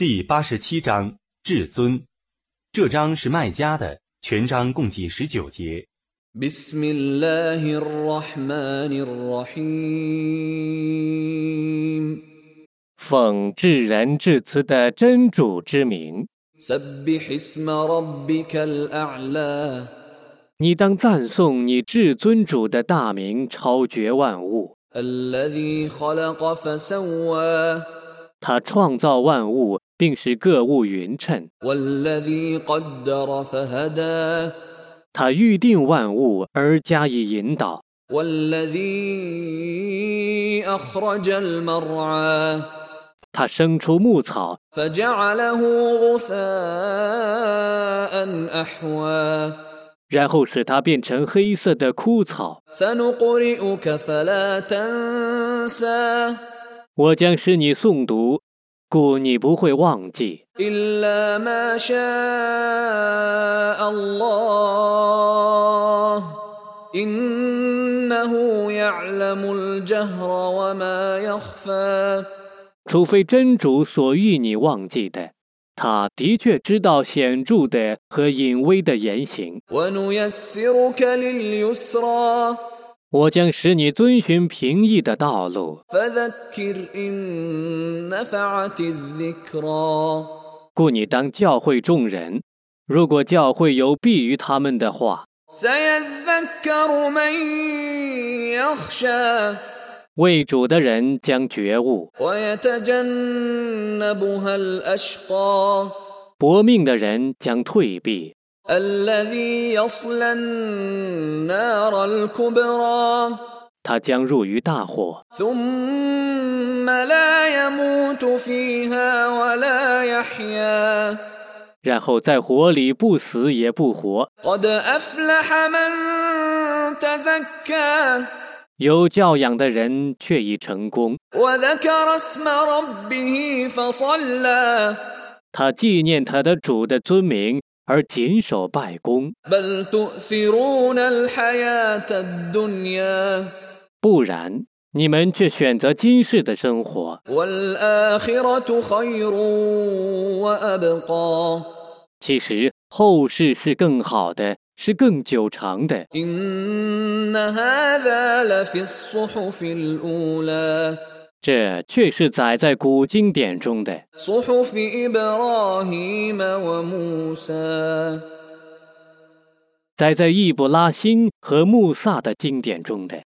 第八十七章至尊。这章是卖家的，全章共计十九节。奉至仁至慈的真主之名，你当赞颂你至尊主的大名，超绝万物。他创造万物，并使各物匀称，他预定万物而加以引导。他生出牧草，然后使它变成黑色的枯草。我将使你诵读。故你不会忘记。除非真主所欲你忘记的他的确知道显著的和隐微的言行。我将使你遵循平易的道路。故你当教会众人，如果教会有弊于他们的话，为主的人将觉悟，搏命的人将退避。他将入于大火。然后在火里不死也不活。有教养的人却已成功。他纪念他的主的尊名。而谨守拜功。不然你们却选择今世的生活。其实后世是更好的是更久长的。这却是载在古经典中的。载在易卜拉欣和穆萨的经典中的。